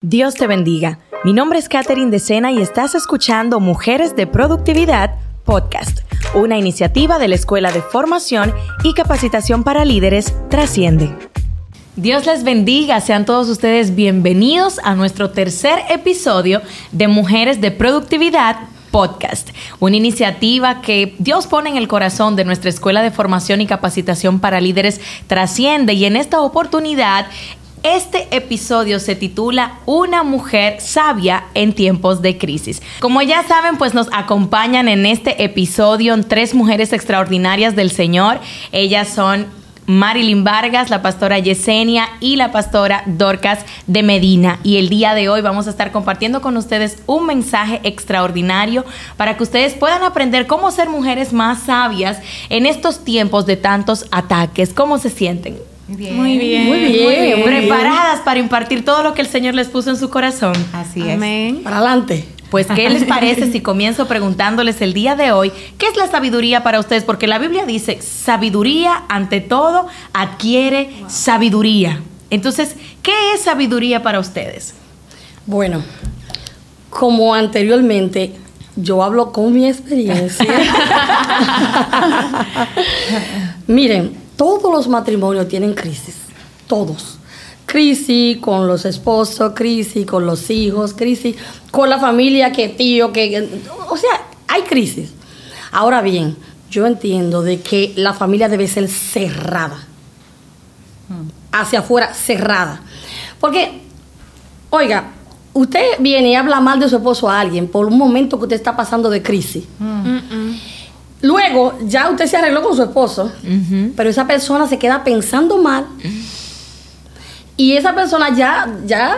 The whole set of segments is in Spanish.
Dios te bendiga. Mi nombre es Katherine Decena y estás escuchando Mujeres de Productividad Podcast, una iniciativa de la Escuela de Formación y Capacitación para Líderes Trasciende. Dios les bendiga, sean todos ustedes bienvenidos a nuestro tercer episodio de Mujeres de Productividad Podcast, una iniciativa que Dios pone en el corazón de nuestra Escuela de Formación y Capacitación para Líderes Trasciende y en esta oportunidad este episodio se titula Una mujer sabia en tiempos de crisis. Como ya saben, pues nos acompañan en este episodio tres mujeres extraordinarias del Señor. Ellas son Marilyn Vargas, la pastora Yesenia y la pastora Dorcas de Medina. Y el día de hoy vamos a estar compartiendo con ustedes un mensaje extraordinario para que ustedes puedan aprender cómo ser mujeres más sabias en estos tiempos de tantos ataques. ¿Cómo se sienten? Muy bien. Muy bien. Preparadas para impartir todo lo que el Señor les puso en su corazón. Así es. Amén. Para adelante. Pues, ¿qué les parece si comienzo preguntándoles el día de hoy qué es la sabiduría para ustedes? Porque la Biblia dice, sabiduría ante todo adquiere sabiduría. Entonces, ¿qué es sabiduría para ustedes? Bueno, como anteriormente, yo hablo con mi experiencia. Miren, todos los matrimonios tienen crisis, todos. Crisis con los esposos, crisis con los hijos, crisis con la familia, que tío, que... O sea, hay crisis. Ahora bien, yo entiendo de que la familia debe ser cerrada. Hacia afuera, cerrada. Porque, oiga, usted viene y habla mal de su esposo a alguien por un momento que usted está pasando de crisis. Luego, ya usted se arregló con su esposo, pero esa persona se queda pensando mal. Y esa persona ya, ya,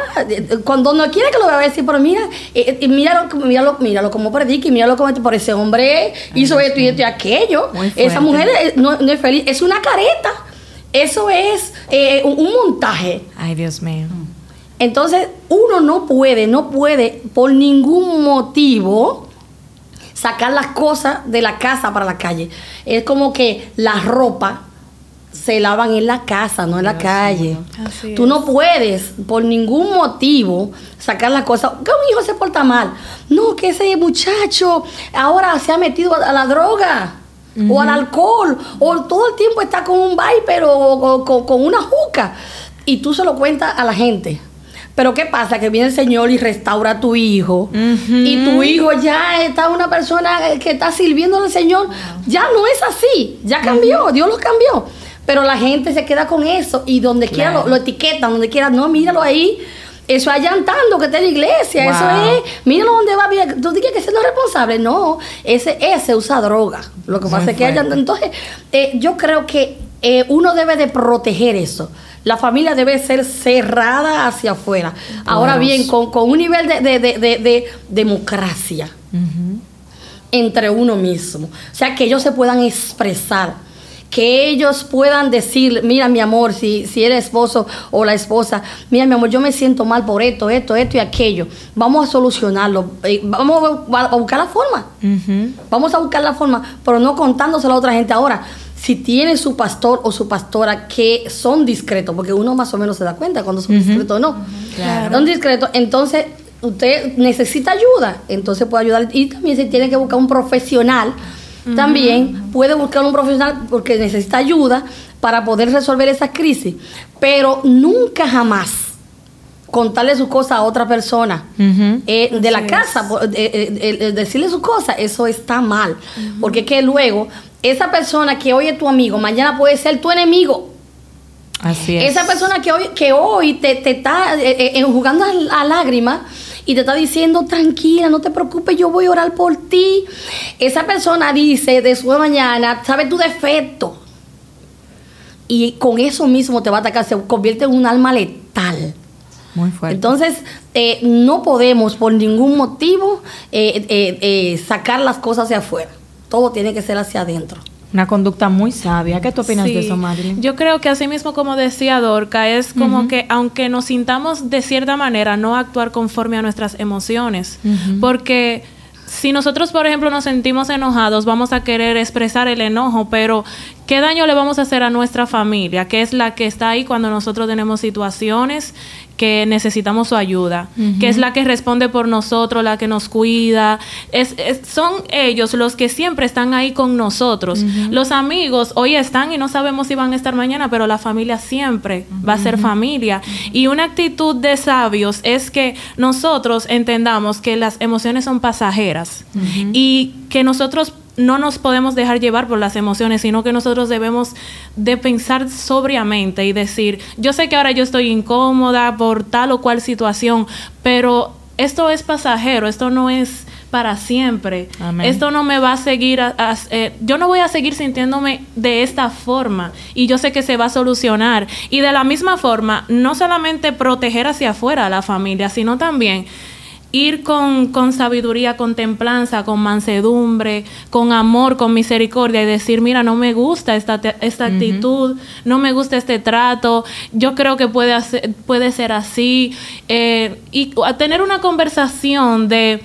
cuando no quiere que lo vea, decir, pero mira, eh, eh, míralo, míralo, míralo como predica míralo como por ese hombre hizo esto y esto y aquello. Esa mujer no, es feliz, es una careta. Eso es eh, un, un montaje. Ay, Dios mío. Entonces, uno no puede, no puede por ningún motivo sacar las cosas de la casa para la calle. Es como que la ropa se lavan en la casa, no en la calle. Tú no puedes por ningún motivo sacar las cosas. Que un hijo se porta mal. No, que ese muchacho ahora se ha metido a la droga. O al alcohol, o todo el tiempo está con un viper o, con una juca. Y tú se lo cuentas a la gente. Pero ¿qué pasa? Que viene el Señor y restaura a tu hijo. Y tu hijo ya está una persona que está sirviendo al Señor. Ya no es así. Ya cambió. Dios lo cambió. Pero la gente se queda con eso. Y donde quiera lo, etiquetan, donde quiera. No, míralo ahí. Eso es allantando que está en la iglesia. Eso es, míralo donde va bien. Tú dices que ese no es responsable. No, ese, ese usa droga. Lo que pasa es que allantando. Entonces, eh, yo creo que eh, uno debe de proteger eso. La familia debe ser cerrada hacia afuera. Ahora bien, con, un nivel de, democracia entre uno mismo. O sea, que ellos se puedan expresar. Que ellos puedan decir, mira mi amor, si, si eres esposo o la esposa, mira mi amor, yo me siento mal por esto, esto, esto y aquello. Vamos a solucionarlo. Eh, vamos a buscar la forma. Vamos a buscar la forma, pero no contándoselo a otra gente ahora si tiene su pastor o su pastora que son discretos, porque uno más o menos se da cuenta cuando son discretos o no. Son discretos, entonces usted necesita ayuda, entonces puede ayudar. Y también si tiene que buscar un profesional, también puede buscar un profesional porque necesita ayuda para poder resolver esa crisis. Pero nunca jamás contarle sus cosas a otra persona eh, de la casa, eh, eh, decirle sus cosas, eso está mal. Porque que luego esa persona que hoy es tu amigo, mañana puede ser tu enemigo. Así es. Esa persona que hoy, que hoy te, te está eh, eh, jugando a, lágrimas y te está diciendo, tranquila, no te preocupes, yo voy a orar por ti. Esa persona dice de su mañana, sabe tu defecto. Y con eso mismo te va a atacar, se convierte en un alma letal. Muy fuerte. Entonces, eh, no podemos por ningún motivo sacar las cosas hacia afuera todo tiene que ser hacia adentro. Una conducta muy sabia. ¿Qué tú opinas de eso, Marilyn? Yo creo que así mismo, como decía Dorca, es como que aunque nos sintamos de cierta manera, no actuar conforme a nuestras emociones. Porque si nosotros, por ejemplo, nos sentimos enojados, vamos a querer expresar el enojo, pero ¿qué daño le vamos a hacer a nuestra familia? Que es la que está ahí cuando nosotros tenemos situaciones que necesitamos su ayuda, que es la que responde por nosotros, la que nos cuida. Es, son ellos los que siempre están ahí con nosotros. Los amigos hoy están y no sabemos si van a estar mañana, pero la familia siempre va a ser familia. Y una actitud de sabios es que nosotros entendamos que las emociones son pasajeras y que nosotros no nos podemos dejar llevar por las emociones, sino que nosotros debemos de pensar sobriamente y decir, yo sé que ahora yo estoy incómoda por tal o cual situación, pero esto es pasajero, esto no es para siempre. Esto no me va a seguir, eh, yo no voy a seguir sintiéndome de esta forma y yo sé que se va a solucionar. Y de la misma forma, no solamente proteger hacia afuera a la familia, sino también ir con, con, sabiduría, con templanza, con mansedumbre, con amor, con misericordia y decir, mira, no me gusta esta, esta actitud, no me gusta este trato, yo creo que puede, hacer, puede ser así. Eh, y tener una conversación de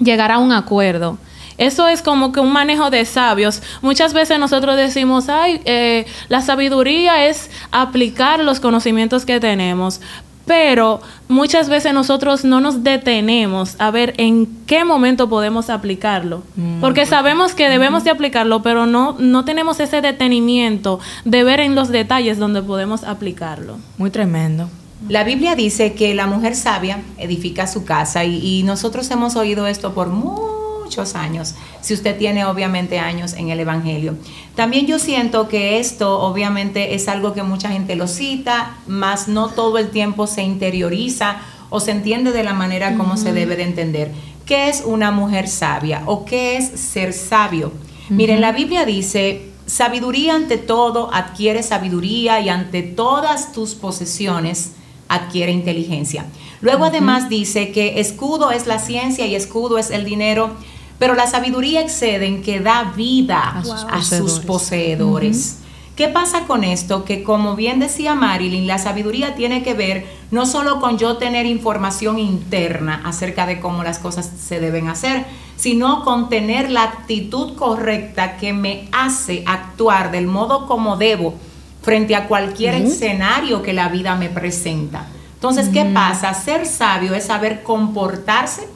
llegar a un acuerdo. Eso es como que un manejo de sabios. Muchas veces nosotros decimos, ay, eh, la sabiduría es aplicar los conocimientos que tenemos pero muchas veces nosotros no nos detenemos a ver en qué momento podemos aplicarlo, mm, porque sabemos que debemos de aplicarlo, pero no, no tenemos ese detenimiento de ver en los detalles donde podemos aplicarlo. Muy tremendo. La Biblia dice que la mujer sabia edifica su casa y, y nosotros hemos oído esto por mucho muchos años, si usted tiene obviamente años en el Evangelio. También yo siento que esto obviamente es algo que mucha gente lo cita, más no todo el tiempo se interioriza o se entiende de la manera como se debe de entender. ¿Qué es una mujer sabia o qué es ser sabio? Miren, la Biblia dice, sabiduría ante todo adquiere sabiduría y ante todas tus posesiones adquiere inteligencia. Luego además dice que escudo es la ciencia y escudo es el dinero. Pero la sabiduría excede en que da vida a sus, poseedores. ¿Qué pasa con esto? Que como bien decía Marilyn, la sabiduría tiene que ver no solo con yo tener información interna acerca de cómo las cosas se deben hacer, sino con tener la actitud correcta que me hace actuar del modo como debo frente a cualquier escenario que la vida me presenta. Entonces, ¿qué pasa? Ser sabio es saber comportarse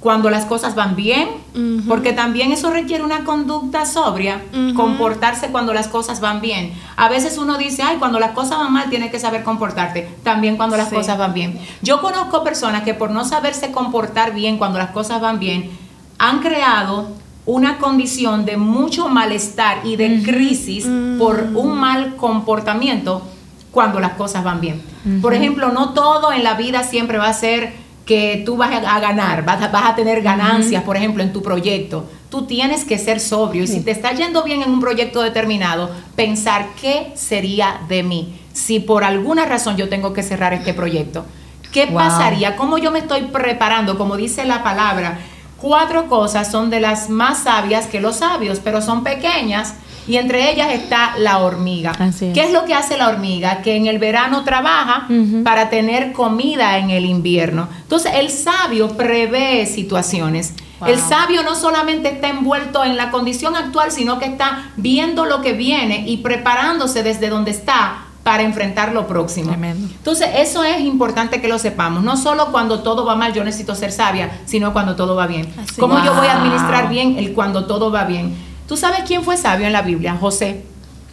cuando las cosas van bien, porque también eso requiere una conducta sobria, comportarse cuando las cosas van bien. A veces uno dice, ay, cuando las cosas van mal tienes que saber comportarte, también cuando las cosas van bien. Yo conozco personas que por no saberse comportar bien cuando las cosas van bien, han creado una condición de mucho malestar y de crisis por un mal comportamiento cuando las cosas van bien. Por ejemplo, no todo en la vida siempre va a ser que tú vas a ganar, vas a, vas a tener ganancias, por ejemplo, en tu proyecto. Tú tienes que ser sobrio y si te está yendo bien en un proyecto determinado, pensar qué sería de mí si por alguna razón yo tengo que cerrar este proyecto. ¿Qué pasaría? ¿Cómo yo me estoy preparando? Como dice la palabra, cuatro cosas son de las más sabias que los sabios, pero son pequeñas y entre ellas está la hormiga. ¿Qué es lo que hace la hormiga? Que en el verano trabaja para tener comida en el invierno. Entonces el sabio prevé situaciones. El sabio no solamente está envuelto en la condición actual, sino que está viendo lo que viene y preparándose desde donde está para enfrentar lo próximo. Entonces, eso es importante que lo sepamos. No solo cuando todo va mal yo necesito ser sabia, sino cuando todo va bien. ¿Cómo yo voy a administrar bien el cuando todo va bien? ¿Tú sabes quién fue sabio en la Biblia? José.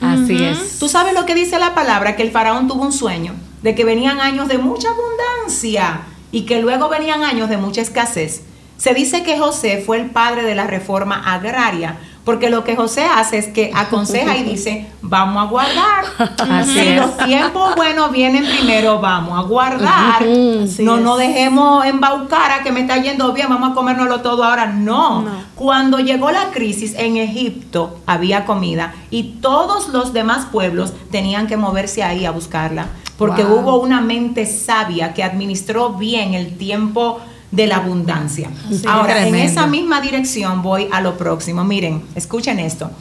Así es. ¿Tú sabes lo que dice la palabra? Que el faraón tuvo un sueño de que venían años de mucha abundancia y que luego venían años de mucha escasez. Se dice que José fue el padre de la reforma agraria porque lo que José hace es que aconseja y dice, vamos a guardar. si los tiempos buenos vienen primero, vamos a guardar. no nos dejemos embaucar a que me está yendo bien, vamos a comérnoslo todo ahora. No. Cuando llegó la crisis en Egipto había comida y todos los demás pueblos tenían que moverse ahí a buscarla. Porque hubo una mente sabia que administró bien el tiempo de la abundancia. Ahora, en esa misma dirección voy a lo próximo. Miren, escuchen esto.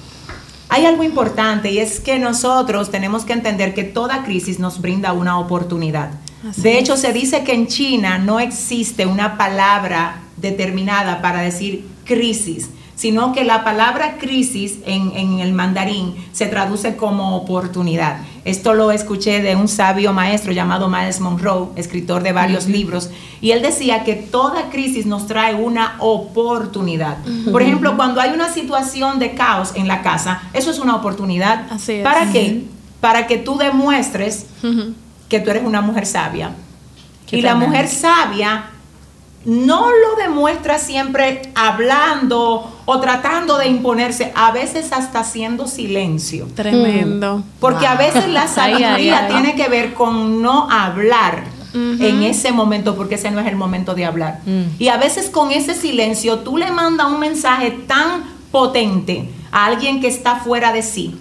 Hay algo importante y es que nosotros tenemos que entender que toda crisis nos brinda una oportunidad. de hecho, se dice que en China no existe una palabra determinada para decir crisis, sino que la palabra crisis en, en el mandarín se traduce como oportunidad. Esto lo escuché de un sabio maestro llamado Miles Monroe, escritor de varios libros, y él decía que toda crisis nos trae una oportunidad. Por ejemplo, cuando hay una situación de caos en la casa, eso es una oportunidad. Así es. ¿Para qué? Para que tú demuestres que tú eres una mujer sabia. Qué y la mujer sabia no lo demuestra siempre hablando o tratando de imponerse, a veces hasta haciendo silencio. Tremendo. Porque a veces la sabiduría ay, ay. tiene que ver con no hablar en ese momento, porque ese no es el momento de hablar. Y a veces con ese silencio tú le mandas un mensaje tan potente a alguien que está fuera de sí.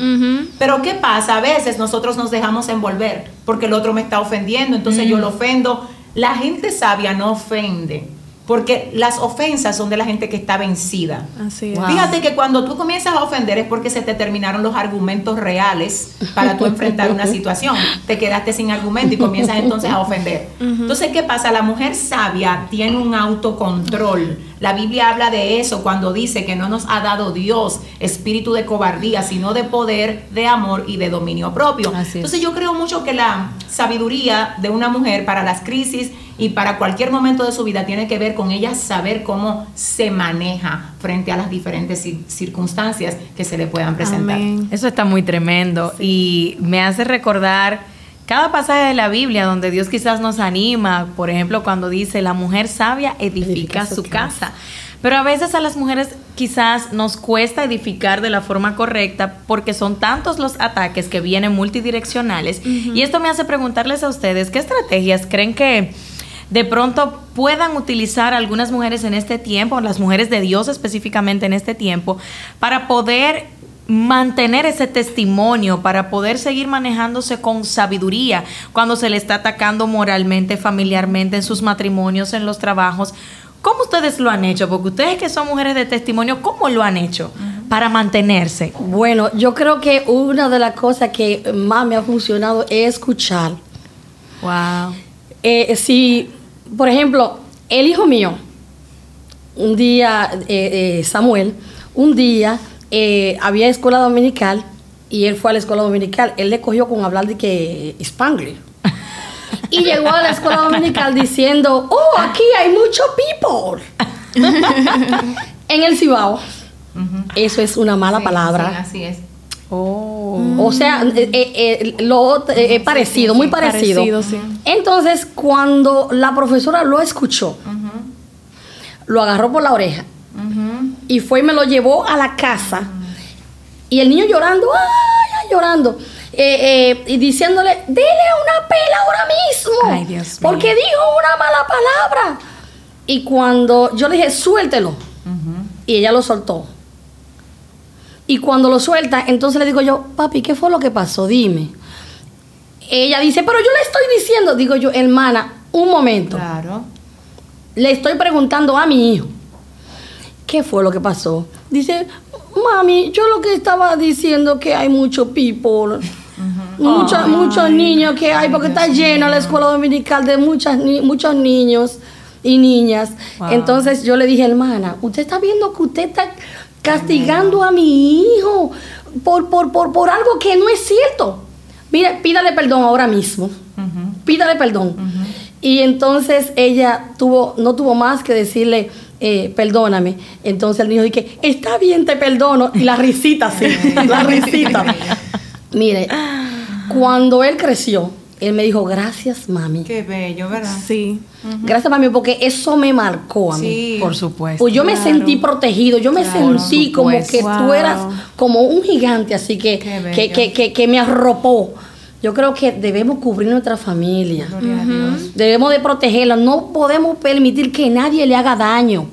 Pero ¿qué pasa? A veces nosotros nos dejamos envolver porque el otro me está ofendiendo, entonces yo lo ofendo. La gente sabia no ofende, porque las ofensas son de la gente que está vencida. Así es. Wow. Fíjate que cuando tú comienzas a ofender es porque se te terminaron los argumentos reales para tú enfrentar una situación. Te quedaste sin argumento y comienzas entonces a ofender. Entonces, ¿qué pasa? La mujer sabia tiene un autocontrol. La Biblia habla de eso cuando dice que no nos ha dado Dios espíritu de cobardía, sino de poder, de amor y de dominio propio. Entonces, yo creo mucho que la sabiduría de una mujer para las crisis y para cualquier momento de su vida tiene que ver con ella saber cómo se maneja frente a las diferentes cir- circunstancias que se le puedan presentar. Amén. Eso está muy tremendo y me hace recordar cada pasaje de la Biblia donde Dios quizás nos anima, por ejemplo, cuando dice, la mujer sabia edifica, Edifica su, su casa. Pero a veces a las mujeres quizás nos cuesta edificar de la forma correcta porque son tantos los ataques que vienen multidireccionales. Y esto me hace preguntarles a ustedes, ¿qué estrategias creen que de pronto puedan utilizar algunas mujeres en este tiempo, las mujeres de Dios específicamente en este tiempo, para poder mantener ese testimonio, para poder seguir manejándose con sabiduría cuando se le está atacando moralmente, familiarmente, en sus matrimonios, en los trabajos. ¿Cómo ustedes lo han hecho? Porque ustedes que son mujeres de testimonio, ¿cómo lo han hecho para mantenerse? Bueno, yo creo que una de las cosas que más me ha funcionado es escuchar. Wow. Eh, si, por ejemplo, el hijo mío, un día, eh, eh, Samuel, un día eh, había escuela dominical y él fue a la escuela dominical. Él le cogió con hablar de que Spanglish. Y llegó a la escuela dominical diciendo, oh, aquí hay mucho people. en el Cibao. Eso es una mala Sí, palabra. sí, así es. Oh. O sea, eh, eh, eh, lo eh, parecido, sí, muy parecido. parecido, sí. Entonces, cuando la profesora lo escuchó, lo agarró por la oreja y fue y me lo llevó a la casa. Y el niño llorando, ay, ay, llorando. eh, eh, y diciéndole, dile una pela ahora mismo. Ay, Dios mío. Porque dijo una mala palabra. Y cuando yo le dije, suéltelo. Y ella lo soltó. Y cuando lo suelta, entonces le digo yo, papi, ¿qué fue lo que pasó? Dime. Ella dice, pero yo le estoy diciendo, digo yo, hermana, un momento. Claro. Le estoy preguntando a mi hijo, ¿qué fue lo que pasó? Dice, mami, yo lo que estaba diciendo que hay mucho people. Muchos, muchos niños que hay, porque está llena la escuela dominical de muchas, ni- muchos niños y niñas. Wow. Entonces yo le dije, hermana, usted está viendo que usted está castigando a mi hijo por, por, por, por algo que no es cierto. Mire, pídale perdón ahora mismo. Pídale perdón. Y entonces ella tuvo, no tuvo más que decirle, eh, perdóname. Entonces el niño dije, está bien, te perdono. Y la risita, sí, la risita. Mire, cuando él creció, él me dijo, gracias, mami. Qué bello, ¿verdad? Sí. Gracias, mami, porque eso me marcó a mí. Sí. Por supuesto. Pues yo me sentí protegido, yo me Claro, sentí como que tú eras como un gigante, así que, Qué bello. que, que, que, que me arropó. Yo creo que debemos cubrir nuestra familia. Gloria a Dios. Debemos de protegerla. No podemos permitir que nadie le haga daño.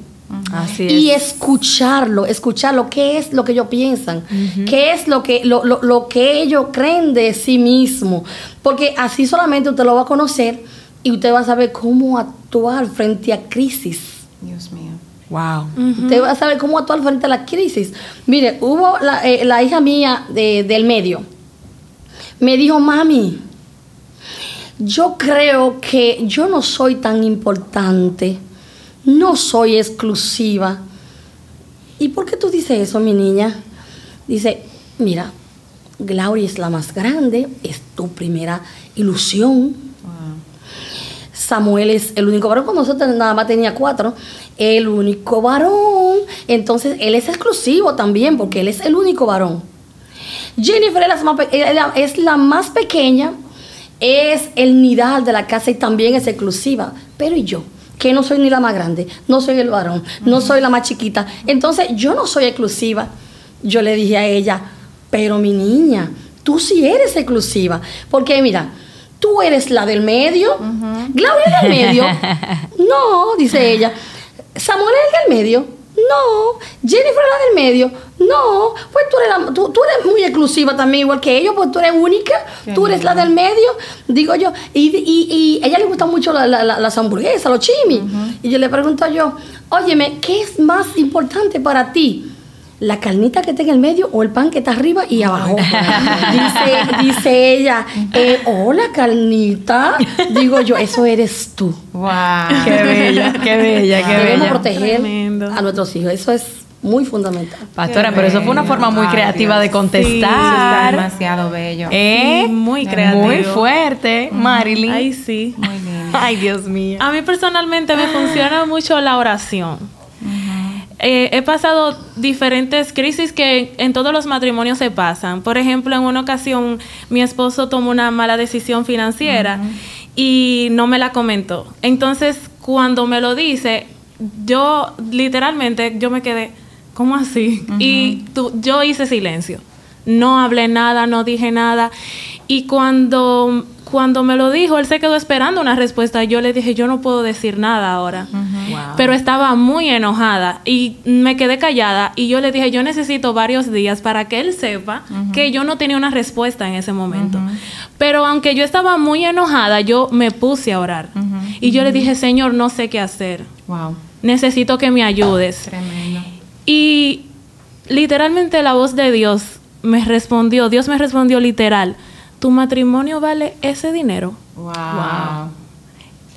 Así es. Y escucharlo, escucharlo, qué es lo que ellos piensan, qué es lo que, lo, lo- lo que ellos creen de sí mismo. Porque así solamente usted lo va a conocer y usted va a saber cómo actuar frente a crisis. Dios mío. Wow. Usted va a saber cómo actuar frente a la crisis. Mire, hubo la, eh, la hija mía de- del medio. Me dijo, mami, yo creo que yo no soy tan importante. No soy exclusiva. ¿Y por qué tú dices eso, mi niña? Dice, mira, Gloria es la más grande, es tu primera ilusión. Samuel es el único varón, cuando nosotros nada más tenía cuatro, el único varón. Entonces, él es exclusivo también, porque él es el único varón. Jennifer es la más, es la más pequeña, es el nidal de la casa y también es exclusiva. Pero ¿y yo? Que no soy ni la más grande, no soy el varón, no soy la más chiquita. Entonces, yo no soy exclusiva. Yo le dije a ella, pero mi niña, tú sí eres exclusiva. Porque mira, tú eres la del medio, Gloria del medio. No, dice ella. Samuel es el del medio. No. Jennifer es la del medio. No. Pues tú eres, la- tú, tú eres muy exclusiva también, igual que ellos, pues tú eres única. tú eres la del medio, digo yo. Y, y, y a ella le gustan mucho la- la- la- las hamburguesas, los chimis. Y yo le pregunto yo, óyeme, ¿qué es más importante para ti? ¿La carnita que está en el medio o el pan que está arriba y abajo? dice, dice ella, eh, hola carnita. Digo yo, eso eres tú. Wow. Qué bella, qué bella, qué Debemos bella. proteger Tremendo. a nuestros hijos. Eso es muy fundamental. Pastora, pero eso fue una forma muy Ay, creativa de Eso está contestar. demasiado bello. ¿Eh? Sí, muy creativo. Muy fuerte, Marilyn. Ay, sí. Muy lindo. Ay, Dios mío. A mí personalmente me funciona mucho la oración. Eh, he pasado diferentes crisis que en todos los matrimonios se pasan. Por ejemplo, en una ocasión mi esposo tomó una mala decisión financiera y no me la comentó. Entonces, cuando me lo dice, yo literalmente yo me quedé, ¿cómo así? Y tú- yo hice silencio. No hablé nada, no dije nada. Y cuando, cuando me lo dijo, él se quedó esperando una respuesta. Yo le dije, yo no puedo decir nada ahora. Pero estaba muy enojada y me quedé callada. Y yo le dije, yo necesito varios días para que él sepa que yo no tenía una respuesta en ese momento. Pero aunque yo estaba muy enojada, yo me puse a orar. Y yo le dije, Señor, no sé qué hacer. Wow. Necesito que me ayudes. Tremendo. Y literalmente la voz de Dios me respondió, Dios me respondió literal, tu matrimonio vale ese dinero. Wow.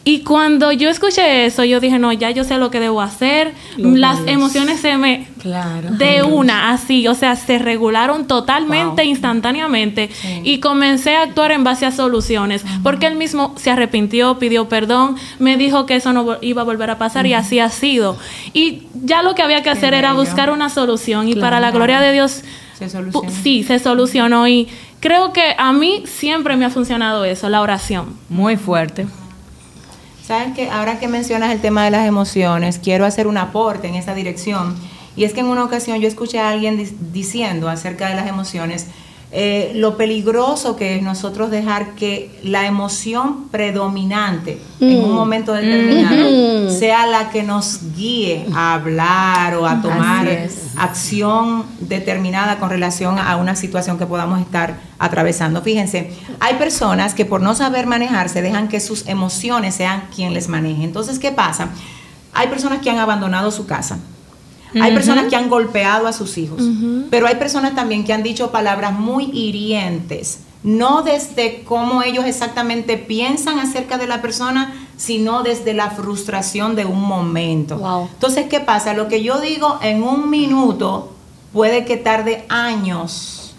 Y cuando yo escuché eso, yo dije, no, ya yo sé lo que debo hacer. Las emociones se me... Claro. De una, así, o sea, se regularon totalmente, instantáneamente. Y comencé a actuar en base a soluciones. Porque él mismo se arrepintió, pidió perdón, me dijo que eso no iba a volver a pasar y así ha sido. Y ya lo que había que hacer era buscar una solución. Y para la gloria de Dios, Se solucionó. sí, se solucionó. Y creo que a mí siempre me ha funcionado eso, la oración. Muy fuerte. Sabes que ahora que mencionas el tema de las emociones, quiero hacer un aporte en esa dirección. Y es que en una ocasión yo escuché a alguien diciendo acerca de las emociones, eh, lo peligroso que es nosotros dejar que la emoción predominante en un momento determinado sea la que nos guíe a hablar o a tomar acción determinada con relación a una situación que podamos estar atravesando. Fíjense, hay personas que por no saber manejarse dejan que sus emociones sean quien les maneje. Entonces, ¿qué pasa? Hay personas que han abandonado su casa. Hay personas que han golpeado a sus hijos, pero hay personas también que han dicho palabras muy hirientes, no desde cómo ellos exactamente piensan acerca de la persona, sino desde la frustración de un momento. Wow. Entonces, ¿qué pasa? Lo que yo digo en un minuto puede que tarde años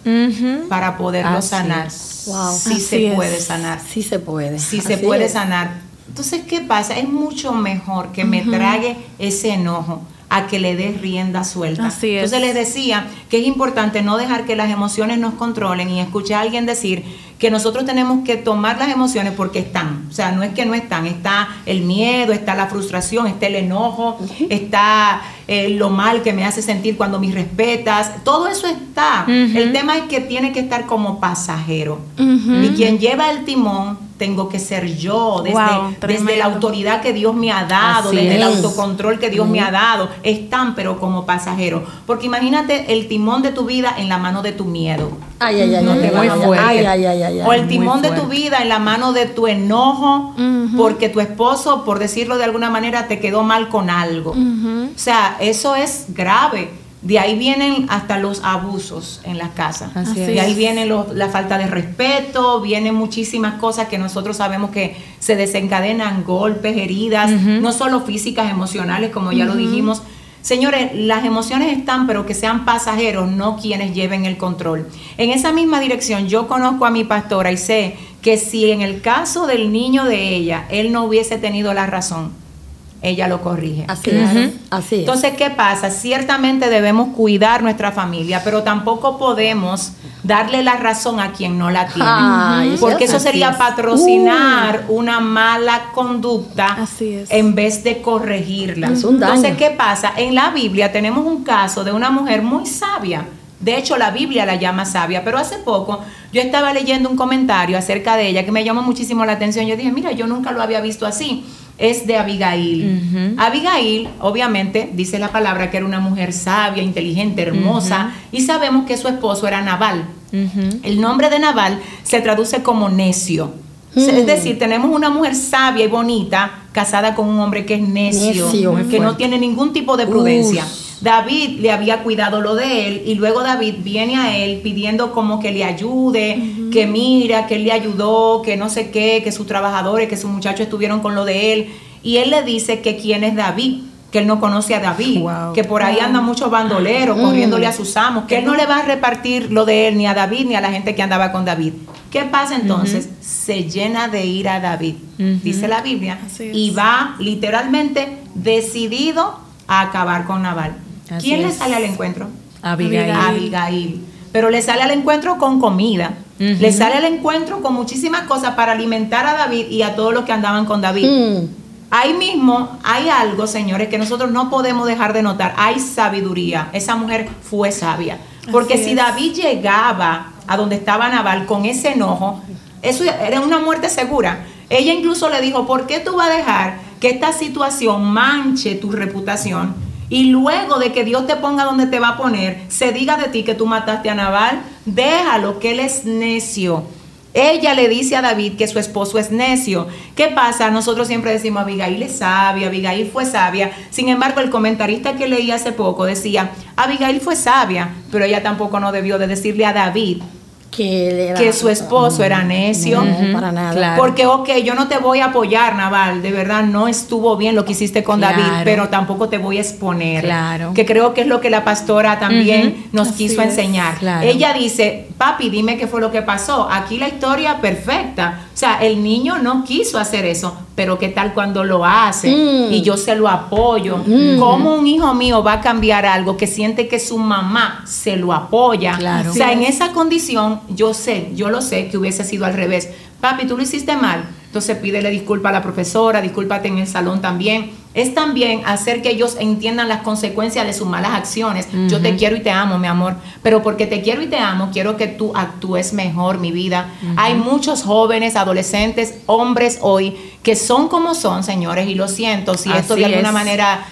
para poderlo Así sanar. Wow. Sí se es. puede sanar. Sí se puede. Sí se puede es. sanar. Entonces, ¿qué pasa? Es mucho mejor que me trague ese enojo a que le dé rienda suelta. Así es. Entonces les decía que es importante no dejar que las emociones nos controlen y escuché a alguien decir que nosotros tenemos que tomar las emociones porque están. O sea, no es que no están, está el miedo, está la frustración, está el enojo, está eh, lo mal que me hace sentir cuando me respetas. Todo eso está. El tema es que tiene que estar como pasajero. Y quien lleva el timón tengo que ser yo, desde, Wow, desde tremendo. la autoridad que Dios me ha dado, Así desde el autocontrol que Dios me ha dado. Están, pero como pasajero. Porque imagínate el timón de tu vida en la mano de tu miedo. Ay, ay, ay, No ay, te ay, van a ay, fuerte. ay, ay, ay, ay, o el timón de tu vida en la mano de tu enojo, porque tu esposo, por decirlo de alguna manera, te quedó mal con algo. O sea, eso es grave. De ahí vienen hasta los abusos en las casas. Así de ahí viene lo- la falta de respeto, vienen muchísimas cosas que nosotros sabemos que se desencadenan, golpes, heridas, no solo físicas, emocionales, como ya lo dijimos, Señores, las emociones están, pero que sean pasajeros, no quienes lleven el control. En esa misma dirección, yo conozco a mi pastora y sé que si en el caso del niño de ella, él no hubiese tenido la razón, ella lo corrige. Así es. Así es. Entonces, ¿qué pasa? Ciertamente debemos cuidar nuestra familia, pero tampoco podemos darle la razón a quien no la tiene. Ay, porque eso sería es. patrocinar una mala conducta Así es. en vez de corregirla. Es un daño. Entonces, ¿qué pasa? En la Biblia tenemos un caso de una mujer muy sabia. De hecho, la Biblia la llama sabia, pero hace poco yo estaba leyendo un comentario acerca de ella que me llamó muchísimo la atención. Yo dije, mira, yo nunca lo había visto así. Es de Abigail. Abigail, obviamente, dice la palabra que era una mujer sabia, inteligente, hermosa, y sabemos que su esposo era Nabal. El nombre de Nabal se traduce como necio. Es decir, tenemos una mujer sabia y bonita casada con un hombre que es necio, que no tiene ningún tipo de prudencia. Uf. David le había cuidado lo de él y luego David viene a él pidiendo como que le ayude, que mira, que él le ayudó, que no sé qué, que sus trabajadores, que sus muchachos estuvieron con lo de él. Y él le dice que quién es David, que él no conoce a David, Wow. que por ahí andan muchos bandoleros corriéndole a sus amos, que él no le va a repartir lo de él ni a David ni a la gente que andaba con David. ¿Qué pasa entonces? Se llena de ira a David, dice la Biblia, y va literalmente decidido a acabar con Nabal. Así ¿Quién le sale al encuentro? Abigail. Abigail. Pero le sale al encuentro con comida. Le sale al encuentro con muchísimas cosas para alimentar a David y a todos los que andaban con David. Mm. Ahí mismo hay algo, señores, que nosotros no podemos dejar de notar. Hay sabiduría. Esa mujer fue sabia. Porque si. David llegaba a donde estaba Nabal con ese enojo, eso era una muerte segura. Ella incluso le dijo, ¿por qué tú vas a dejar que esta situación manche tu reputación? Y luego de que Dios te ponga donde te va a poner, se diga de ti que tú mataste a Nabal, déjalo, que él es necio. Ella le dice a David que su esposo es necio. ¿Qué pasa? Nosotros siempre decimos, Abigail es sabia, Abigail fue sabia. Sin embargo, el comentarista que leí hace poco decía, Abigail fue sabia, pero ella tampoco no debió de decirle a David Que, era- que su esposo era necio. No, para nada. Claro. Porque, ok, yo no te voy a apoyar, Naval, de verdad no estuvo bien lo que hiciste con Claro. David, pero tampoco te voy a exponer. Claro. Que creo que es lo que la pastora también nos Así quiso es. enseñar. Claro. Ella dice, papi, dime qué fue lo que pasó. Aquí la historia perfecta. O sea, el niño no quiso hacer eso, pero qué tal cuando lo hace Mm. y yo se lo apoyo. ¿Cómo un hijo mío va a cambiar algo que siente que su mamá se lo apoya? Claro. O sea, en esa condición, yo sé, yo lo sé que hubiese sido al revés. Papi, tú lo hiciste mal. Entonces pídele disculpa a la profesora, discúlpate en el salón también. Es también hacer que ellos entiendan las consecuencias de sus malas acciones. Yo te quiero y te amo, mi amor. Pero porque te quiero y te amo, quiero que tú actúes mejor, mi vida. Hay muchos jóvenes, adolescentes, hombres hoy que son como son, señores, y lo siento si esto de alguna es. manera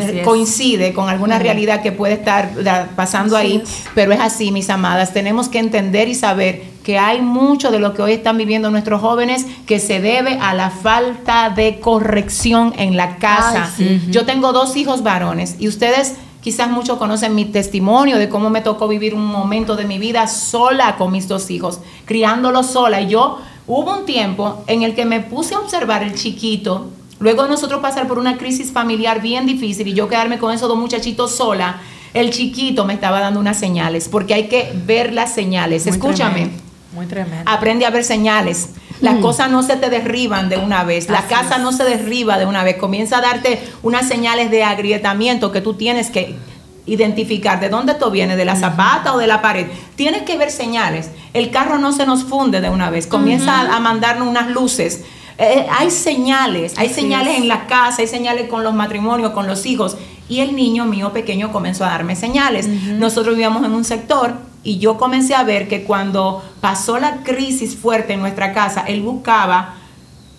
es. coincide con alguna realidad que puede estar pasando Así ahí, es. pero es así, mis amadas. Tenemos que entender y saber que hay mucho de lo que hoy están viviendo nuestros jóvenes que se debe a la falta de corrección en la casa. Ay, Yo tengo dos hijos varones y ustedes quizás muchos conocen mi testimonio de cómo me tocó vivir un momento de mi vida sola con mis dos hijos, criándolos sola. Y yo hubo un tiempo en el que me puse a observar el chiquito Luego de nosotros pasar por una crisis familiar bien difícil y yo quedarme con esos dos muchachitos sola, el chiquito me estaba dando unas señales, porque hay que ver las señales. Muy Escúchame, tremendo, Muy tremendo. aprende a ver señales. Las cosas no se te derriban de una vez, la Así casa es. no se derriba de una vez, comienza a darte unas señales de agrietamiento que tú tienes que identificar de dónde esto viene, de la zapata o de la pared. Tienes que ver señales. El carro no se nos funde de una vez, comienza a, a mandarnos unas luces. Eh, hay señales, hay Así señales es. en la casa, hay señales con los matrimonios, con los hijos. Y el niño mío pequeño comenzó a darme señales. Nosotros vivíamos en un sector y yo comencé a ver que cuando pasó la crisis fuerte en nuestra casa, él buscaba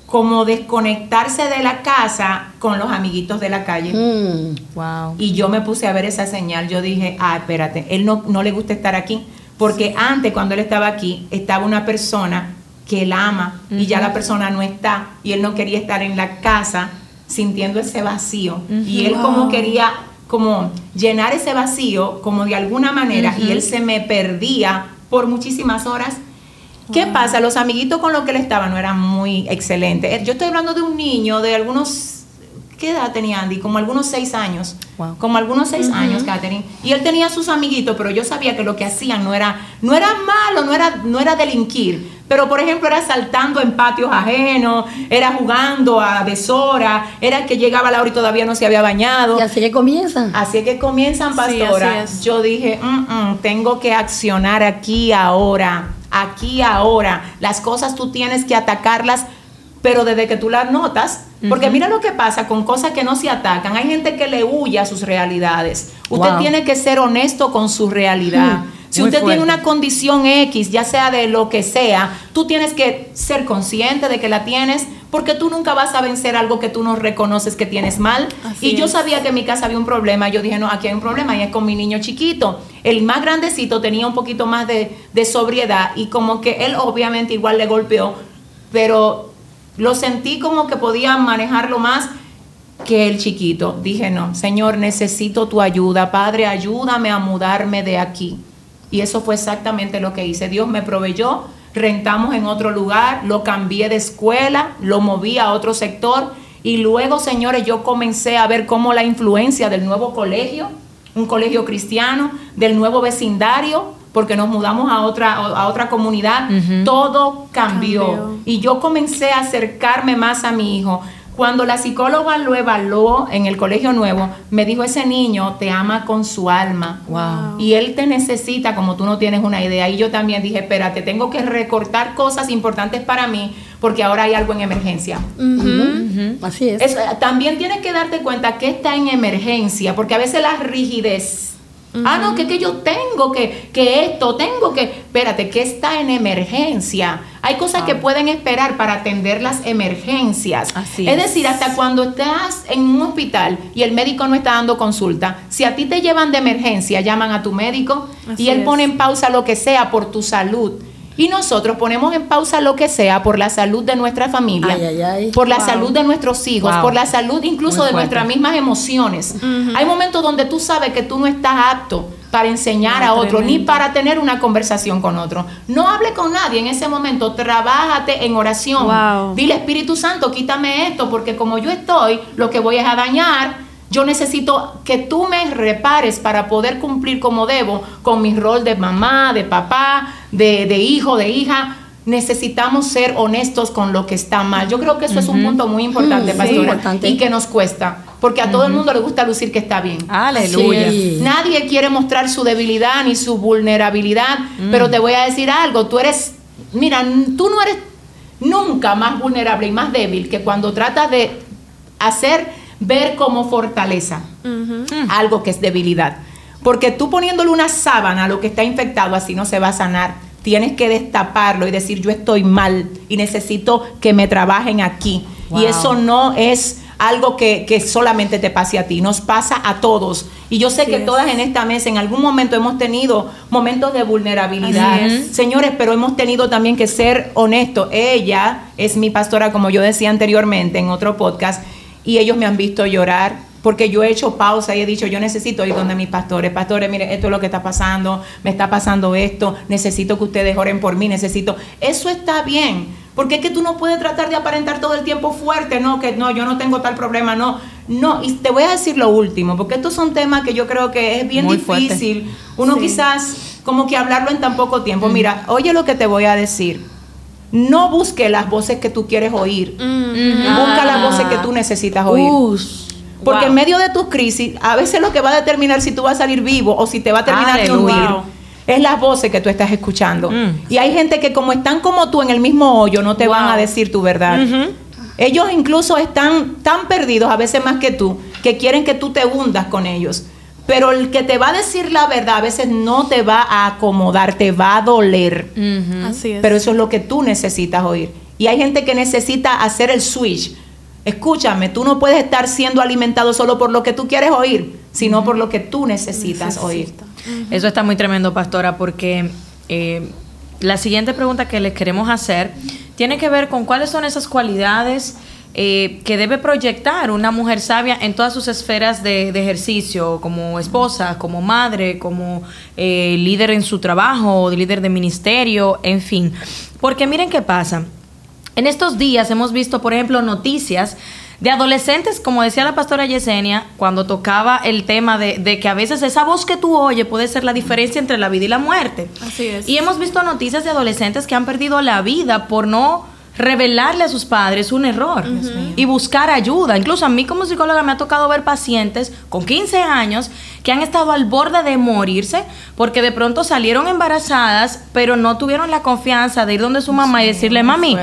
como desconectarse de la casa con los amiguitos de la calle. Mm. Wow. Y yo me puse a ver esa señal. Yo dije, ah, espérate, él no, no le gusta estar aquí. Porque antes, cuando él estaba aquí, estaba una persona que él ama y ya la persona no está. Y él no quería estar en la casa sintiendo ese vacío. Y él como quería como llenar ese vacío como de alguna manera y él se me perdía por muchísimas horas. ¿Qué pasa? Los amiguitos con los que él estaba no eran muy excelentes. Yo estoy hablando de un niño de algunos ¿qué edad tenía Andy? Como algunos seis años. Wow. Como algunos seis años, Katherine. Y él tenía sus amiguitos, pero yo sabía que lo que hacían no era, no era malo, no era, no era delinquir. Pero, por ejemplo, era saltando en patios ajenos, era jugando a deshora, era que llegaba la hora y todavía no se había bañado. Y así que comienzan. Así que comienzan, pastora. Yo dije, "Mm, mm, tengo que accionar aquí ahora, aquí ahora. Las cosas tú tienes que atacarlas, pero desde que tú las notas. Porque mira lo que pasa con cosas que no se atacan. Hay gente que le huye a sus realidades. Usted Wow. tiene que ser honesto con su realidad. Si Muy usted fuerte. tiene una condición X, ya sea de lo que sea, tú tienes que ser consciente de que la tienes, porque tú nunca vas a vencer algo que tú no reconoces que tienes mal. Así y yo es. sabía que en mi casa había un problema. Yo dije, no, aquí hay un problema y es con mi niño chiquito. El más grandecito tenía un poquito más de, de sobriedad y como que él obviamente igual le golpeó, pero lo sentí como que podía manejarlo más que el chiquito. Dije, no, Señor, necesito tu ayuda. Padre, ayúdame a mudarme de aquí. Y eso fue exactamente lo que hice. Dios me proveyó, rentamos en otro lugar, lo cambié de escuela, lo moví a otro sector y luego, señores, yo comencé a ver cómo la influencia del nuevo colegio, un colegio cristiano, del nuevo vecindario, porque nos mudamos a otra, a otra comunidad, todo cambió. Cambió. Y yo comencé a acercarme más a mi hijo. Cuando la psicóloga lo evaluó en el colegio nuevo, me dijo, ese niño te ama con su alma. Wow. Y él te necesita como tú no tienes una idea. Y yo también dije, espérate, tengo que recortar cosas importantes para mí porque ahora hay algo en emergencia. Así es. Eso, eh, también tienes que darte cuenta que está en emergencia, porque a veces la rigidez. Ah, no, que, que yo tengo que, que esto, tengo que. Espérate, que está en emergencia. Hay cosas que pueden esperar para atender las emergencias. Así es es. decir, hasta cuando estás en un hospital y el médico no está dando consulta, si a ti te llevan de emergencia, llaman a tu médico Así y él es. pone en pausa lo que sea por tu salud. Y nosotros ponemos en pausa lo que sea por la salud de nuestra familia, Ay, ay, ay. por la Wow. salud de nuestros hijos, Wow. por la salud incluso Muy de fuerte. nuestras mismas emociones. Hay momentos donde tú sabes que tú no estás apto para enseñar a otro, ni para tener una conversación con otro. No hable con nadie en ese momento, trabájate en oración. Wow. Dile, Espíritu Santo, quítame esto, porque como yo estoy, lo que voy es a dañar. Yo necesito que tú me repares para poder cumplir como debo con mi rol de mamá, de papá, de, de hijo, de hija. Necesitamos ser honestos con lo que está mal. Yo creo que eso es un punto muy importante, Mm, sí, pastora, importante. y que nos cuesta, porque a todo el mundo le gusta lucir que está bien. Aleluya. Sí. Nadie quiere mostrar su debilidad ni su vulnerabilidad, pero te voy a decir algo, tú eres, mira, tú no eres nunca más vulnerable y más débil que cuando tratas de hacer ver como fortaleza algo que es debilidad. Porque tú poniéndole una sábana a lo que está infectado así no se va a sanar. Tienes que destaparlo y decir yo estoy mal y necesito que me trabajen aquí. Wow. Y eso no es algo que, que solamente te pase a ti, nos pasa a todos. Y yo sé Así que es. todas en esta mesa en algún momento hemos tenido momentos de vulnerabilidad. Señores, pero hemos tenido también que ser honestos. Ella es mi pastora, como yo decía anteriormente en otro podcast, y ellos me han visto llorar porque yo he hecho pausa y he dicho, yo necesito ir donde mis pastores. Pastores, mire, esto es lo que está pasando, me está pasando esto, necesito que ustedes oren por mí, necesito... Eso está bien, porque es que tú no puedes tratar de aparentar todo el tiempo fuerte, no, que no, yo no tengo tal problema, no. No, y te voy a decir lo último, porque estos son temas que yo creo que es bien Muy fuerte. difícil. Uno Sí. quizás como que hablarlo en tan poco tiempo. Mira, oye lo que te voy a decir. No busque las voces que tú quieres oír. Mm. Busca las Ah. voces que tú necesitas oír. Porque Wow. en medio de tus crisis, a veces lo que va a determinar si tú vas a salir vivo o si te va a terminar de hundir Wow. es las voces que tú estás escuchando. Mm. Y hay gente que como están como tú en el mismo hoyo, no te van a decir tu verdad. Ellos incluso están tan perdidos, a veces más que tú, que quieren que tú te hundas con ellos. Pero el que te va a decir la verdad a veces no te va a acomodar, te va a doler. Así es. Pero eso es lo que tú necesitas oír. Y hay gente que necesita hacer el switch. Escúchame, tú no puedes estar siendo alimentado solo por lo que tú quieres oír, sino por lo que tú necesitas oír. Eso está muy tremendo, pastora, porque eh, la siguiente pregunta que les queremos hacer tiene que ver con cuáles son esas cualidades eh, que debe proyectar una mujer sabia en todas sus esferas de, de ejercicio, como esposa, como madre, como eh, líder en su trabajo, líder de ministerio, en fin. Porque miren qué pasa. En estos días hemos visto, por ejemplo, noticias de adolescentes, como decía la pastora Yesenia, cuando tocaba el tema de, de, que a veces esa voz que tú oyes puede ser la diferencia entre la vida y la muerte. Así es. Y hemos visto noticias de adolescentes que han perdido la vida por no revelarle a sus padres un error uh -huh. y buscar ayuda. Incluso a mí como psicóloga me ha tocado ver pacientes con 15 años que han estado al borde de morirse porque de pronto salieron embarazadas, pero no tuvieron la confianza de ir donde su mamá sí, y decirle, mami,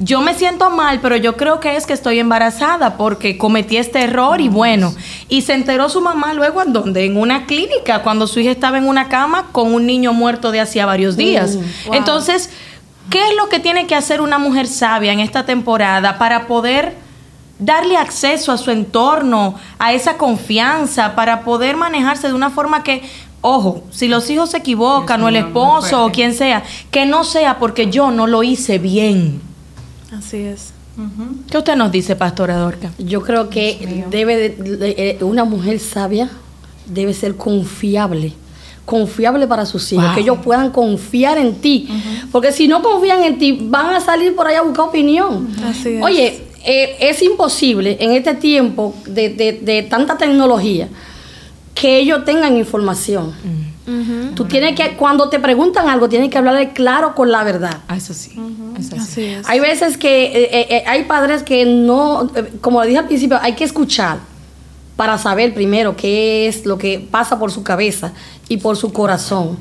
yo me siento mal, pero yo creo que es que estoy embarazada porque cometí este error y bueno. Y se enteró su mamá luego en donde, en una clínica, cuando su hija estaba en una cama con un niño muerto de hacía varios días. Uh, wow. Entonces, ¿Qué es lo que tiene que hacer una mujer sabia en esta temporada para poder darle acceso a su entorno, a esa confianza, para poder manejarse de una forma que, ojo, si los hijos se equivocan o el esposo o quien sea, que no sea porque yo no lo hice bien? Así es. ¿Qué usted nos dice, Pastora Dorca? Yo creo que debe de, de, de, una mujer sabia debe ser confiable confiable para sus hijos, wow. que ellos puedan confiar en ti. Uh -huh. Porque si no confían en ti, van a salir por ahí a buscar opinión. Así es. Oye, eh, es imposible en este tiempo de, de, de, tanta tecnología que ellos tengan información. Uh -huh. Tú tienes que, cuando te preguntan algo, tienes que hablarle claro con la verdad. Ah, eso sí. Uh -huh. eso sí. Así es. Hay veces que eh, eh, hay padres que no, como dije al principio, hay que escuchar para saber primero qué es lo que pasa por su cabeza y por su corazón.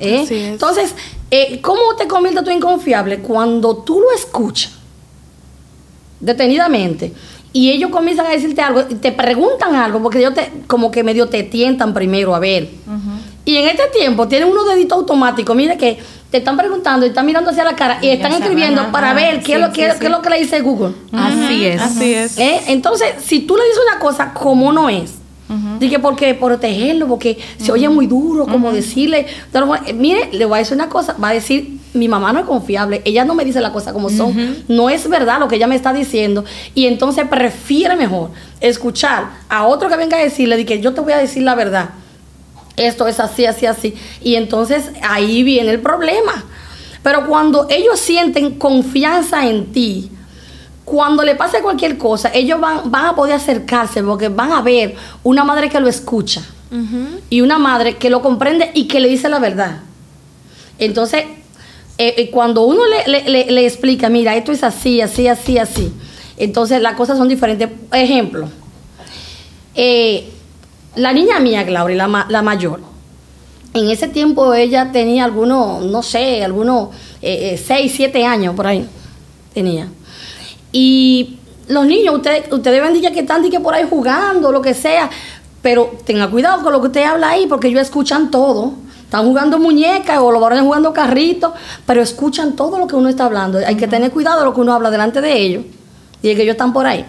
¿Eh? Entonces, eh, ¿cómo te conviertes tú en confiable? Cuando tú lo escuchas detenidamente y ellos comienzan a decirte algo, te preguntan algo, porque ellos te, como que medio te tientan primero a ver. Uh -huh. Y en este tiempo tienen unos deditos automáticos, mire que te están preguntando y están mirando hacia la cara y, y están escribiendo para ver qué, sí, es lo, qué, sí, qué es lo que le dice Google. Así es. Así es. ¿Eh? Entonces, si tú le dices una cosa como no es. Dije, porque protegerlo, porque uh -huh. se oye muy duro, como uh -huh. decirle. Mire, le voy a decir una cosa: va a decir, mi mamá no es confiable, ella no me dice las cosas como son, no es verdad lo que ella me está diciendo, y entonces prefiere mejor escuchar a otro que venga a decirle, de que yo te voy a decir la verdad. Esto es así, así, así. Y entonces ahí viene el problema. Pero cuando ellos sienten confianza en ti, cuando le pase cualquier cosa, ellos van, van a poder acercarse porque van a ver una madre que lo escucha uh -huh. y una madre que lo comprende y que le dice la verdad. Entonces, eh, eh cuando uno le, le, le, le, explica, mira, esto es así, así, así, así, entonces las cosas son diferentes. Ejemplo, eh, la niña mía, Claudia, la, la, mayor, en ese tiempo ella tenía algunos, no sé, algunos 6, eh, 7 años por ahí, tenía. Y los niños, ustedes, ustedes ven que están que por ahí jugando, lo que sea, pero tenga cuidado con lo que usted habla ahí, porque ellos escuchan todo. Están jugando muñecas o los varones jugando carritos, pero escuchan todo lo que uno está hablando. Hay que tener cuidado de lo que uno habla delante de ellos, y de que ellos están por ahí.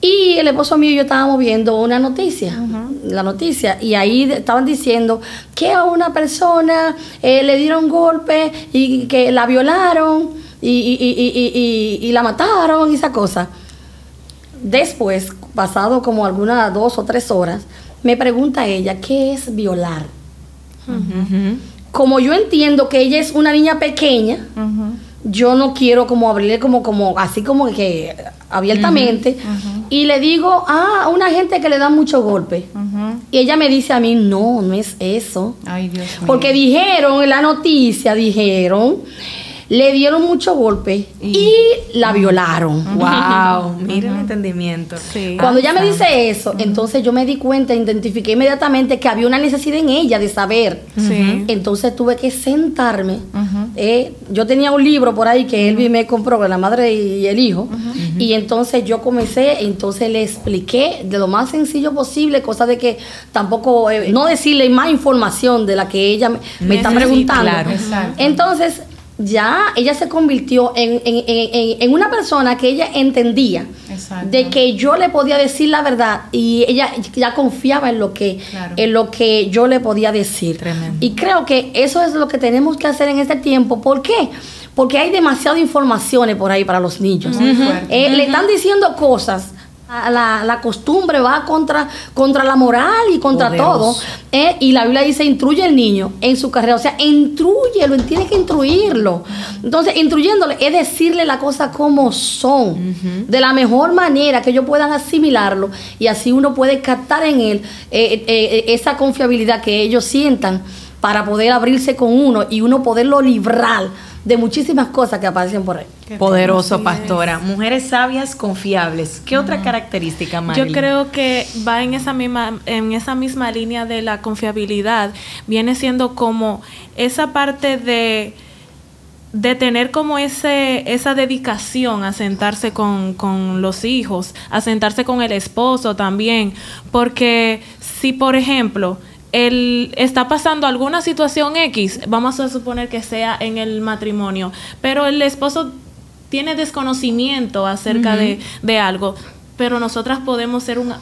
Y el esposo mío y yo estábamos viendo una noticia, uh -huh. la noticia, y ahí estaban diciendo que a una persona eh, le dieron golpe y que la violaron y, y, y, y, la mataron y esa cosa. Después, pasado como algunas dos o tres horas, me pregunta ella, ¿qué es violar? Uh -huh. Como yo entiendo que ella es una niña pequeña, uh -huh. Yo no quiero como abrirle como, como así como que abiertamente, y le digo, ah, una gente que le da mucho golpe. Y ella me dice a mí, no, no es eso. Ay, Dios mío. Porque dijeron en la noticia, dijeron le dieron mucho golpe y, y la violaron. Wow, mira el entendimiento. Sí. Cuando ella me dice eso, entonces yo me di cuenta, identifiqué inmediatamente que había una necesidad en ella de saber. Sí. Entonces tuve que sentarme. Eh, yo tenía un libro por ahí que Elvi me compró, la madre y el hijo, y entonces yo comencé, entonces le expliqué de lo más sencillo posible, cosa de que tampoco, eh, no decirle más información de la que ella me, me está preguntando. Claro. Entonces, ya ella se convirtió en, en, en, en, una persona que ella entendía Exacto. de que yo le podía decir la verdad y ella ya confiaba en lo que claro. en lo que yo le podía decir Tremendo. y creo que eso es lo que tenemos que hacer en este tiempo ¿por qué? porque hay demasiadas informaciones por ahí para los niños eh, uh -huh. le están diciendo cosas La, la, costumbre va contra, contra la moral y contra todo. ¿eh? y la Biblia dice, instruye al niño en su carrera. O sea, intruyelo, tiene que instruirlo. Entonces, instruyéndole es decirle las cosas como son, de la mejor manera que ellos puedan asimilarlo y así uno puede captar en él eh, eh, esa confiabilidad que ellos sientan para poder abrirse con uno y uno poderlo librar de muchísimas cosas que aparecen por ahí. Poderoso, pastora. Mujeres sabias, confiables. ¿Qué otra característica, más? Yo creo que va en esa misma en esa misma línea de la confiabilidad. Viene siendo como esa parte de de tener como ese, esa dedicación a sentarse con, con, los hijos, a sentarse con el esposo también, porque si por ejemplo el, está pasando alguna situación X, vamos a suponer que sea en el matrimonio, pero el esposo tiene desconocimiento acerca de, de algo pero nosotras podemos ser un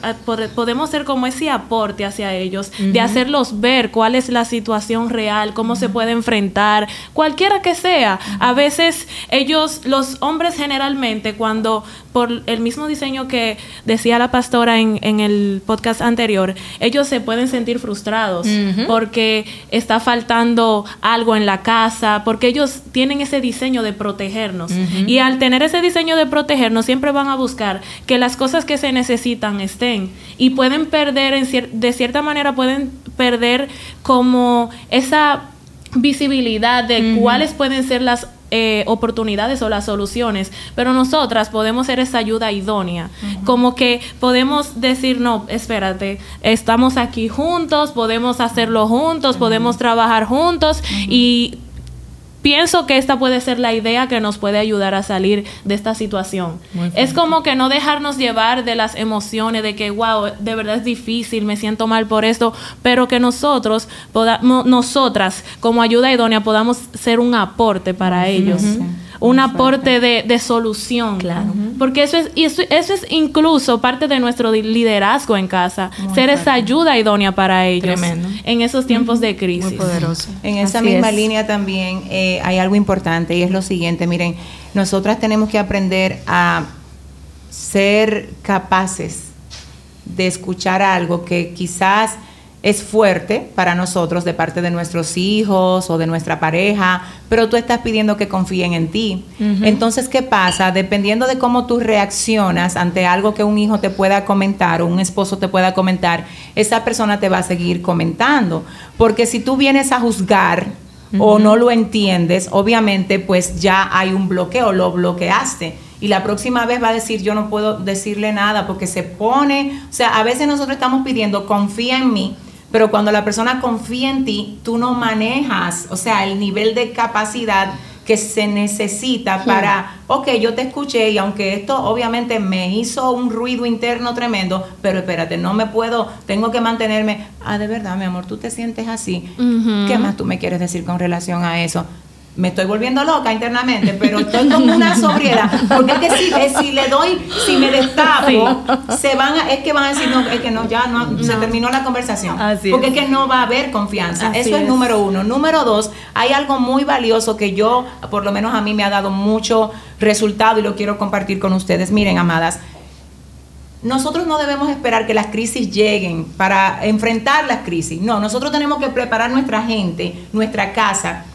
podemos ser como ese aporte hacia ellos, de hacerlos ver cuál es la situación real, cómo se puede enfrentar, cualquiera que sea. A veces ellos, los hombres generalmente, cuando por el mismo diseño que decía la pastora en, en el podcast anterior, ellos se pueden sentir frustrados porque está faltando algo en la casa, porque ellos tienen ese diseño de protegernos. Y al tener ese diseño de protegernos, siempre van a buscar que las cosas que se necesitan estén. Y pueden perder, en de cierta manera, pueden perder como esa visibilidad de cuáles pueden ser las eh, oportunidades o las soluciones, pero nosotras podemos ser esa ayuda idónea, como que podemos decir, no, espérate, estamos aquí juntos, podemos hacerlo juntos, podemos trabajar juntos y pienso que esta puede ser la idea que nos puede ayudar a salir de esta situación. Es como que no dejarnos llevar de las emociones, de que, wow, de verdad es difícil, me siento mal por esto, pero que nosotros, podamos, nosotras, como ayuda idónea, podamos ser un aporte para ellos un aporte de, de, solución. Claro. Porque eso es, y eso, eso, es incluso parte de nuestro liderazgo en casa, ser esa ayuda idónea para ellos en esos tiempos de crisis. Muy poderoso. En esa misma línea también eh, hay algo importante y es lo siguiente, miren, nosotras tenemos que aprender a ser capaces de escuchar algo que quizás es fuerte para nosotros de parte de nuestros hijos o de nuestra pareja, pero tú estás pidiendo que confíen en ti. Entonces, ¿qué pasa? Dependiendo de cómo tú reaccionas ante algo que un hijo te pueda comentar o un esposo te pueda comentar, esa persona te va a seguir comentando. Porque si tú vienes a juzgar o no lo entiendes, obviamente pues ya hay un bloqueo, lo bloqueaste y la próxima vez va a decir yo no puedo decirle nada porque se pone, o sea, a veces nosotros estamos pidiendo confía en mí, pero cuando la persona confía en ti, tú no manejas, o sea, el nivel de capacidad que se necesita para, ok, yo te escuché y aunque esto obviamente me hizo un ruido interno tremendo, pero espérate, no me puedo, tengo que mantenerme, ah, de verdad, mi amor, tú te sientes así, ¿qué más tú me quieres decir con relación a eso? Me estoy volviendo loca internamente, pero estoy con una sobriedad. Porque es que si, le doy, si me destapo, se van a, es que van a decir, no, es que no, ya no, se terminó la conversación. porque es. que no va a haber confianza. Eso es, número uno. Número dos, hay algo muy valioso que yo, por lo menos a mí me ha dado mucho resultado y lo quiero compartir con ustedes. Miren, amadas, nosotros no debemos esperar que las crisis lleguen para enfrentar las crisis. No, nosotros tenemos que preparar nuestra gente, nuestra casa,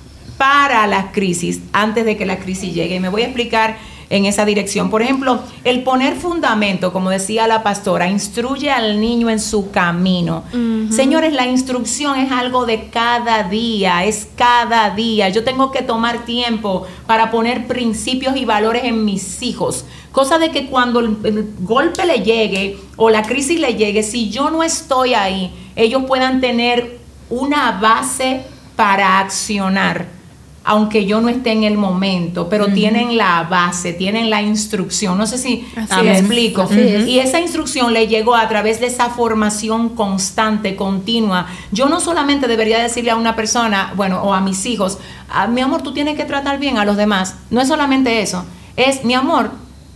para las crisis antes de que la crisis llegue. Y me voy a explicar en esa dirección. Por ejemplo, el poner fundamento, como decía la pastora, instruye al niño en su camino. Señores, la instrucción es algo de cada día, es cada día. Yo tengo que tomar tiempo para poner principios y valores en mis hijos. Cosa de que cuando el golpe le llegue o la crisis le llegue, si yo no estoy ahí, ellos puedan tener una base para accionar aunque yo no esté en el momento, pero tienen la base, tienen la instrucción. No sé si, me explico. Y esa instrucción le llegó a través de esa formación constante, continua. Yo no solamente debería decirle a una persona, bueno, o a mis hijos, ah, mi amor, tú tienes que tratar bien a los demás. No es solamente eso. Es, mi amor,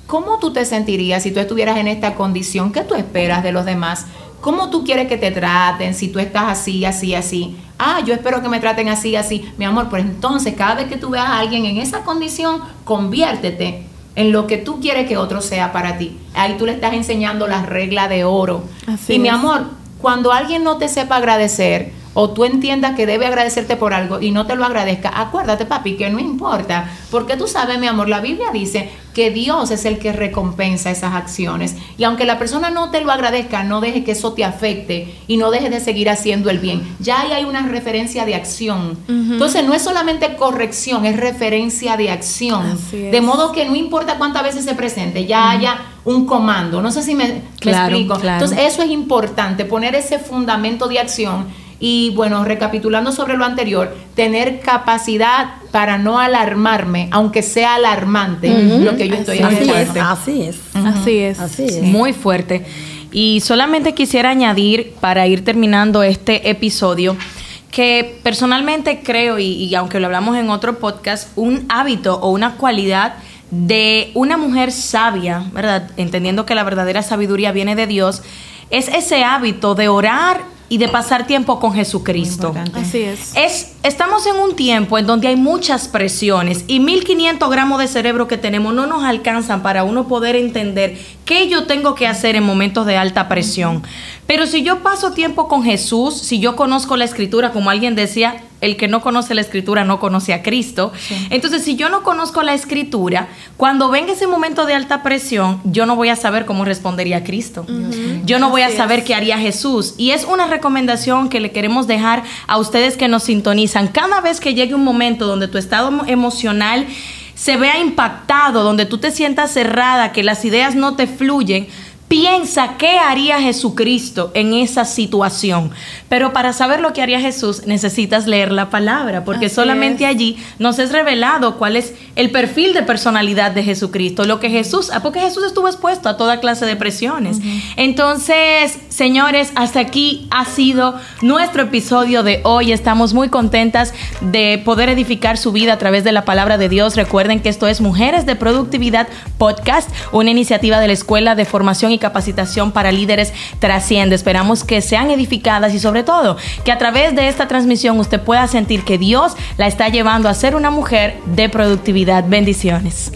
¿cómo tú te sentirías si tú estuvieras en esta condición? ¿Qué tú esperas de los demás? ¿Cómo tú quieres que te traten si tú estás así, así, así? Ah, yo espero que me traten así, así. Mi amor, pues entonces cada vez que tú veas a alguien en esa condición, conviértete en lo que tú quieres que otro sea para ti. Ahí tú le estás enseñando las reglas de oro. Así y mi amor, cuando alguien no te sepa agradecer o tú entiendas que debe agradecerte por algo y no te lo agradezca, acuérdate, papi, que no importa. Porque tú sabes, mi amor, la Biblia dice que Dios es el que recompensa esas acciones. Y aunque la persona no te lo agradezca, no deje que eso te afecte y no dejes de seguir haciendo el bien. Ya ahí hay una referencia de acción. Entonces, no es solamente corrección, es referencia de acción. De modo que no importa cuántas veces se presente, ya haya un comando. No sé si me, me Claro, explico. claro. Entonces, eso es importante, poner ese fundamento de acción y bueno, recapitulando sobre lo anterior, tener capacidad para no alarmarme, aunque sea alarmante lo que yo estoy Así haciendo. es, así es. Así es. Así es. Muy fuerte. Y solamente quisiera añadir, para ir terminando este episodio, que personalmente creo, y, y aunque lo hablamos en otro podcast, un hábito o una cualidad de una mujer sabia, ¿verdad? Entendiendo que la verdadera sabiduría viene de Dios, es ese hábito de orar y de pasar tiempo con Jesucristo. Así es. Es, estamos en un tiempo en donde hay muchas presiones y 1500 gramos de cerebro que tenemos no nos alcanzan para uno poder entender qué yo tengo que hacer en momentos de alta presión. Pero si yo paso tiempo con Jesús, si yo conozco la escritura, como alguien decía, el que no conoce la escritura no conoce a Cristo. Entonces, si yo no conozco la escritura, cuando venga ese momento de alta presión, yo no voy a saber cómo respondería Cristo. Yo no voy a saber es. qué haría Jesús. Y es una recomendación que le queremos dejar a ustedes que nos sintonizan. Cada vez que llegue un momento donde tu estado emo- emocional se vea impactado, donde tú te sientas cerrada, que las ideas no te fluyen, piensa qué haría Jesucristo en esa situación. Pero para saber lo que haría Jesús necesitas leer la palabra, porque Así solamente es. allí nos es revelado cuál es el perfil de personalidad de Jesucristo, lo que Jesús, ah, porque Jesús estuvo expuesto a toda clase de presiones. Entonces, señores, hasta aquí ha sido nuestro episodio de hoy. Estamos muy contentas de poder edificar su vida a través de la palabra de Dios. Recuerden que esto es Mujeres de Productividad Podcast, una iniciativa de la Escuela de Formación y Capacitación para Líderes Trasciende. Esperamos que sean edificadas y sobre todo que a través de esta transmisión usted pueda sentir que Dios la está llevando a ser una mujer de productividad. Bendiciones.